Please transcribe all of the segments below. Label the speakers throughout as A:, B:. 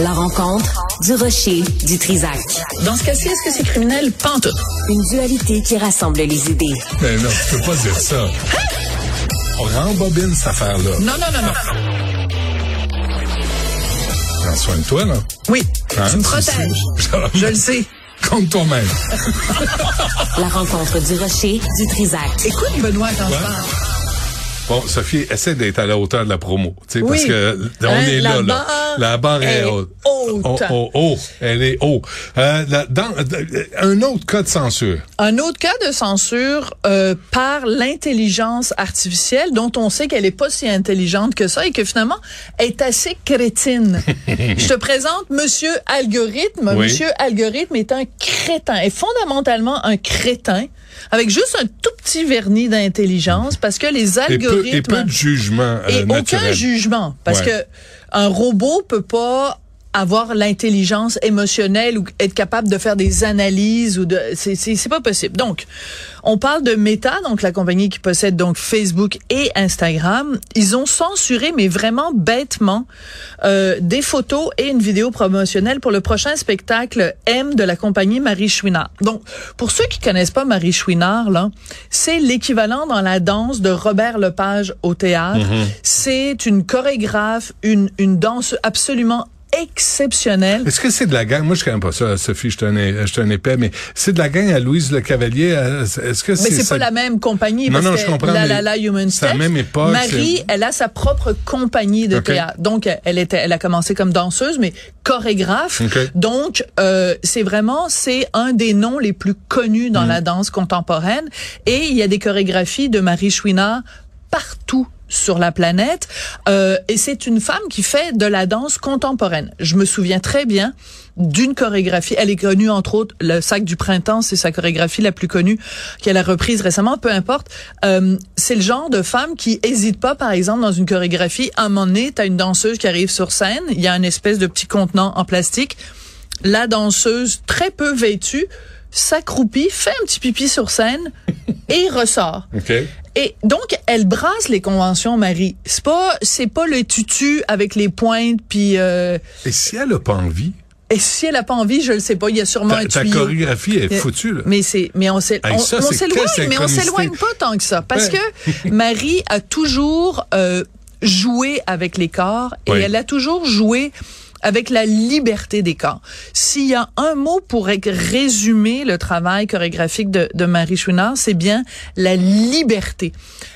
A: La rencontre du rocher du Trisac.
B: Dans ce cas-ci, est-ce que c'est criminel? Pantoute.
A: Une dualité qui rassemble les idées.
C: Mais non, tu peux pas dire ça. On rembobine cette affaire-là.
B: Non, non, non, non.
C: Prends soin de toi, là.
B: Oui,
C: Hein,
B: tu me protèges. Je le sais.
C: Contre toi-même.
A: La rencontre du rocher du Trisac.
B: Écoute, Benoît, quand je parle.
C: Bon, Sophie, essaie d'être à la hauteur de la promo. Tu sais,
B: Oui.
C: parce que on
B: Hein,
C: est là, là. La barre est,
B: est
C: haute.
B: haute.
C: Oh, oh, oh. Elle est haut. Euh, dans, euh, un autre cas de censure.
B: Un autre cas de censure euh, par l'intelligence artificielle, dont on sait qu'elle est pas si intelligente que ça et que finalement est assez crétine. Je te présente Monsieur Algorithme.
C: Oui.
B: Monsieur Algorithme est un crétin, est fondamentalement un crétin avec juste un tout petit vernis d'intelligence parce que les
C: Et peu,
B: algorithmes
C: et peu de jugement euh,
B: et aucun jugement parce
C: Ouais.
B: que un robot peut pas avoir l'intelligence émotionnelle ou être capable de faire des analyses ou de c'est c'est c'est pas possible. Donc on parle de Meta donc la compagnie qui possède donc Facebook et Instagram, ils ont censuré mais vraiment bêtement euh, des photos et une vidéo promotionnelle pour le prochain spectacle M de la compagnie Marie Chouinard. Donc pour ceux qui connaissent pas Marie Chouinard là, c'est l'équivalent dans la danse de Robert Lepage au théâtre. C'est une chorégraphe, une une danse absolument exceptionnelle.
C: Est-ce que c'est de la gang? Moi, je connais pas ça, Sophie, je suis un, je suis un épais, mais c'est de la gang à Louise Le Cavalier. Est-ce que
B: Mais
C: c'est
B: c'est
C: ça-
B: pas la même compagnie.
C: Non,
B: parce
C: non, je comprends,
B: La
C: mais
B: La La Human
C: c'est la même époque,
B: Marie,
C: c'est-
B: elle a sa propre compagnie de théâtre. Donc, elle était, elle a commencé comme danseuse, mais chorégraphe.
C: Ok.
B: Donc, euh, c'est vraiment, c'est un des noms les plus connus
C: Mm.
B: dans la danse contemporaine. Et il y a des chorégraphies de Marie Chouinard partout sur la planète. Euh, et c'est une femme qui fait de la danse contemporaine. Je me souviens très bien d'une chorégraphie. Elle est connue, entre autres, le sac du printemps, c'est sa chorégraphie la plus connue qu'elle a reprise récemment, peu importe. Euh, c'est le genre de femme qui hésite pas, par exemple, dans une chorégraphie. À un moment donné, t'as une danseuse qui arrive sur scène, il y a une espèce de petit contenant en plastique. La danseuse, très peu vêtue, s'accroupit, fait un petit pipi sur scène et ressort.
C: OK.
B: Et donc, elle brasse les conventions, Marie. C'est pas, c'est pas le tutu avec les pointes, puis euh,
C: Et si elle a pas envie,
B: et si elle a pas envie, je le sais pas. Il y a sûrement
C: ta,
B: un
C: ta
B: tuyau.
C: chorégraphie est foutue, là.
B: Mais c'est, mais on
C: Hey,
B: s'éloigne, mais on s'éloigne pas tant que ça, parce
C: Ouais.
B: que Marie a toujours euh, joué avec les corps et
C: Oui.
B: elle a toujours joué avec la liberté des corps. S'il y a un mot pour ré- résumer le travail chorégraphique de, de Marie Chouinard, c'est bien la liberté.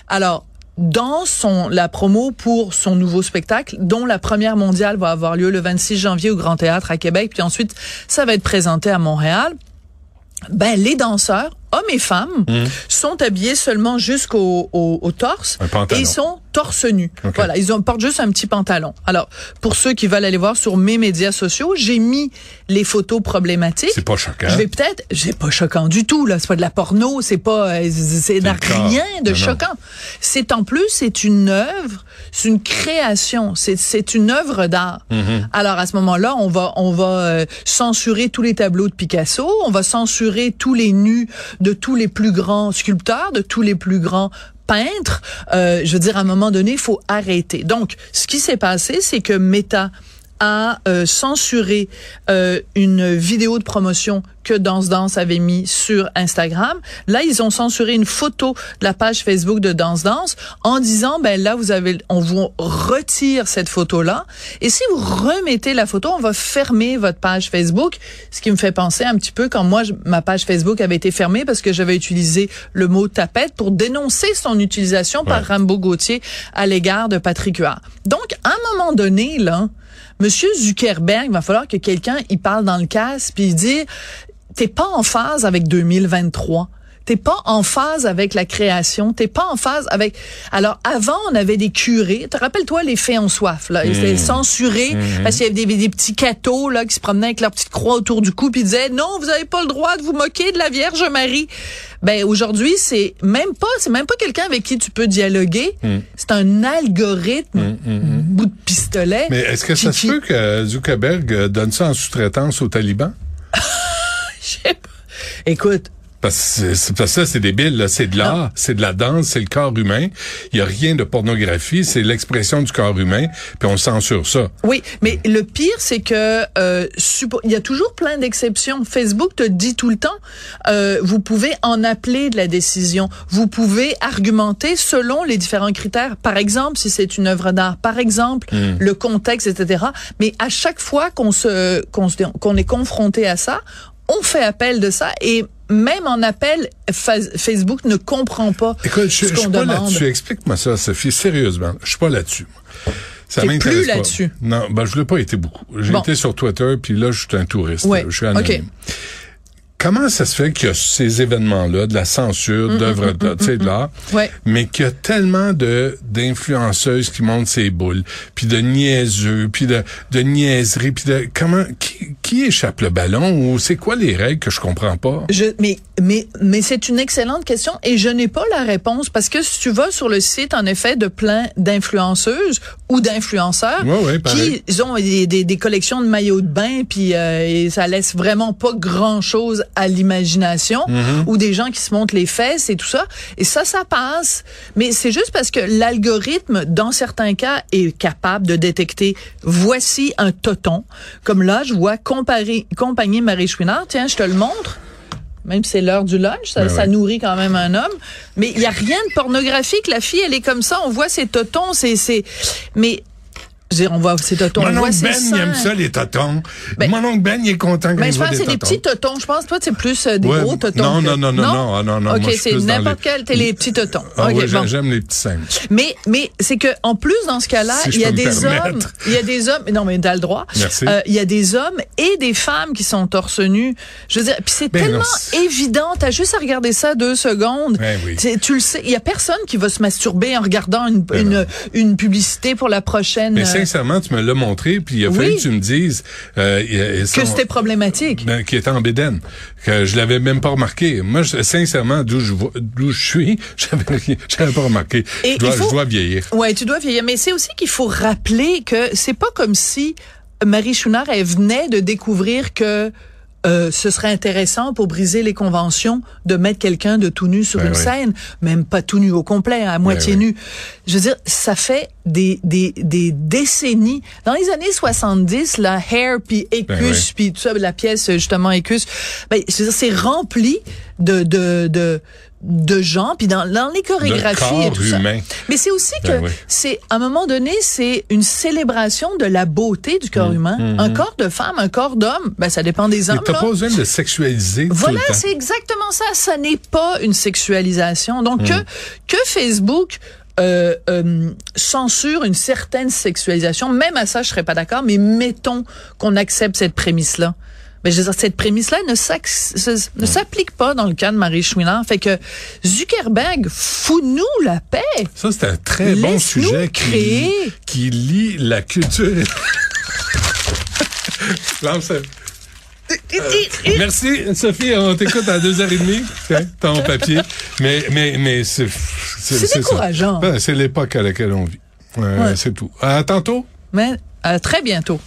B: Alors, dans son la promo pour son nouveau spectacle, dont la première mondiale va avoir lieu le 26 janvier au Grand Théâtre à Québec, puis ensuite ça va être présenté à Montréal. Ben les danseurs, hommes et femmes, sont habillés seulement jusqu'au au, au torse et ils sont torse nu.
C: Ok.
B: Voilà, ils ont portent juste un petit pantalon. Alors, pour ceux qui veulent aller voir sur mes médias sociaux, j'ai mis les photos problématiques.
C: C'est pas choquant.
B: Je vais peut-être, c'est pas choquant du tout là, c'est pas de la porno, c'est pas, euh, c'est rien de
C: Non,
B: choquant. C'est en plus, c'est une œuvre, c'est une création, c'est c'est une œuvre d'art.
C: Mm-hmm.
B: Alors à ce moment-là, on va on va euh, censurer tous les tableaux de Picasso, on va censurer tous les nus de tous les plus grands sculpteurs, de tous les plus grands peintres. Euh, je veux dire, à un moment donné, il faut arrêter. Donc, ce qui s'est passé, c'est que Meta a euh, censuré euh, une vidéo de promotion que Danse Danse avait mis sur Instagram. Là, ils ont censuré une photo de la page Facebook de Danse Danse en disant ben là vous avez on vous retire cette photo là et si vous remettez la photo, on va fermer votre page Facebook, ce qui me fait penser un petit peu quand moi je- ma page Facebook avait été fermée parce que j'avais utilisé le mot tapette pour dénoncer son utilisation par. Rambo Gauthier à l'égard de Patrick Huard. Donc à un moment donné là, Monsieur Zuckerberg, il va falloir que quelqu'un il parle dans le casque puis il dit t'es pas en phase avec 2023. T'es pas en phase avec la création, t'es pas en phase avec. Alors avant, on avait des curés. Te rappelles-toi les fées en soif là, ils étaient censurés parce qu'il y avait des, des petits cathos là qui se promenaient avec leur petite croix autour du cou puis ils disaient non, vous avez pas le droit de vous moquer de la Vierge Marie. Ben aujourd'hui, c'est même pas, c'est même pas quelqu'un avec qui tu peux dialoguer. C'est un algorithme, bout de pistolet.
C: Mais est-ce que ça
B: qui-
C: se peut que Zuckerberg euh, donne ça en sous-traitance aux talibans?
B: Je sais pas. Écoute,
C: Parce que c'est- parce que ça, c'est débile, là. C'est de l'art, c'est de la danse, c'est le corps humain. Il y a rien de pornographie, c'est l'expression du corps humain, puis on censure ça.
B: Oui, mais le pire, c'est que euh, il y a toujours plein d'exceptions. Facebook te dit tout le temps, euh, vous pouvez en appeler de la décision. Vous pouvez argumenter selon les différents critères. Par exemple, si c'est une œuvre d'art. Par exemple, le contexte, etc. Mais à chaque fois qu'on se qu'on se- qu'on est confronté à ça, on fait appel de ça et même en appel, Fa- Facebook ne comprend pas
C: Écoute, je,
B: ce
C: je suis
B: qu'on
C: pas
B: demande.
C: là-dessus. Explique-moi ça, Sophie, sérieusement. Je suis pas là-dessus. Ça
B: T'es
C: m'intéresse
B: plus
C: pas.
B: là-dessus.
C: Non, ben je l'ai pas été beaucoup. J'ai
B: Bon.
C: été sur Twitter, puis là, je suis un touriste.
B: Ouais,
C: Je suis anonyme.
B: ok.
C: Comment ça se fait qu'il y a ces événements-là, de la censure,
B: Mm,
C: d'œuvres de l'art,
B: Ouais.
C: mais qu'il y a tellement de d'influenceuses qui montent ses boules, puis de niaiseux, puis de, de niaiseries, puis de comment qui, qui échappe le ballon ou c'est quoi les règles que je comprends pas?
B: Je, mais mais mais c'est une excellente question et je n'ai pas la réponse parce que si tu vas sur le site en effet de plein d'influenceuses ou d'influenceurs
C: Ouais, ouais, pareil.
B: qui ils ont des, des, des collections de maillots de bain puis euh, et ça laisse vraiment pas grand chose à l'imagination
C: Mm-hmm.
B: ou des gens qui se montrent les fesses et tout ça et ça ça passe mais c'est juste parce que l'algorithme dans certains cas est capable de détecter voici un toton comme là je vois comparer compagnie Marie Chouinard tiens je te le montre même si c'est l'heure du lunch, ça, nourrit quand même un homme. Mais il y a rien de pornographique. La fille, elle est comme ça. On voit ses totons, c'est, c'est. Mais, je veux dire, on voit ses totons, on
C: Mon oncle Ben, il aime ça, les totons.
B: Ben-
C: Mon oncle Ben, il est content quand
B: Mais
C: il
B: je
C: voit
B: pense que
C: des
B: c'est des petits totons. Je pense que toi, c'est plus euh, des
C: Ouais,
B: gros totons.
C: non,
B: que-
C: non, non, non, non, ah, non, non,
B: OK,
C: je
B: c'est n'importe
C: les-
B: quel, t'es les petits totons.
C: Ah
B: OK,
C: ouais,
B: bon.
C: j'aime- les petits seins.
B: Mais mais c'est que en plus dans ce cas-là,
C: Si je
B: il y a des hommes, il y a des hommes, non mais t'as le droit.
C: Merci.
B: Euh, il y a des hommes et des femmes qui sont torse nu. Je veux dire, puis c'est
C: Ben
B: tellement
C: non, c'est-
B: évident. T'as juste à regarder ça deux secondes.
C: Ben oui.
B: C'est- Tu le sais. Il y a personne qui va se masturber en regardant une
C: Ben
B: une, une publicité pour la prochaine.
C: Sincèrement, tu me l'as montré, puis il a fallu
B: Oui.
C: que tu me dises euh,
B: que c'était problématique.
C: ben, qui était en bédaine, que je l'avais même pas remarqué. Moi, je- sincèrement, d'où je vois- d'où je suis, j'avais pas remarqué.
B: Et
C: je, dois,
B: faut-
C: je dois vieillir.
B: Ouais, tu dois vieillir. Mais c'est aussi qu'il faut rappeler que c'est pas comme si Marie Chouinard, elle venait de découvrir que euh, ce serait intéressant pour briser les conventions de mettre quelqu'un de tout nu sur
C: Ben
B: une
C: oui.
B: scène, même pas tout nu au complet, à moitié
C: oui.
B: nu. Je veux dire, ça fait des, des, des décennies. Dans les années 70, la Hair puis Écus
C: Ben
B: puis tout ça, la pièce justement Écus, ben, c'est rempli de de de de gens puis dans, dans les chorégraphies et
C: corps
B: tout ça.
C: humain.
B: Mais c'est aussi que
C: Ben oui.
B: c'est à un moment donné, c'est une célébration de la beauté du
C: Mmh,
B: corps humain. Un corps de femme, un corps d'homme, ben ça dépend des hommes.
C: t'as
B: là.
C: pas besoin de sexualiser
B: Voilà, c'est exactement ça. Ça n'est pas une sexualisation. Donc
C: Mmh.
B: que que Facebook euh, euh, censure une certaine sexualisation, même à ça, je serais pas d'accord. Mais mettons qu'on accepte cette prémisse-là. Je veux dire, cette prémisse-là ne s'applique pas dans le cas de Marie Chouinard. Fait que Zuckerberg, fous-nous la paix.
C: Ça, c'est un très bon sujet qui,
B: créer.
C: qui lie la culture. Merci, Sophie. On t'écoute à deux heures et demie. Tiens, ton papier. Mais, mais, mais c'est,
B: C'est décourageant.
C: Ben, c'est l'époque à laquelle on vit. Euh,
B: Ouais.
C: C'est tout. À tantôt.
B: Mais à très bientôt.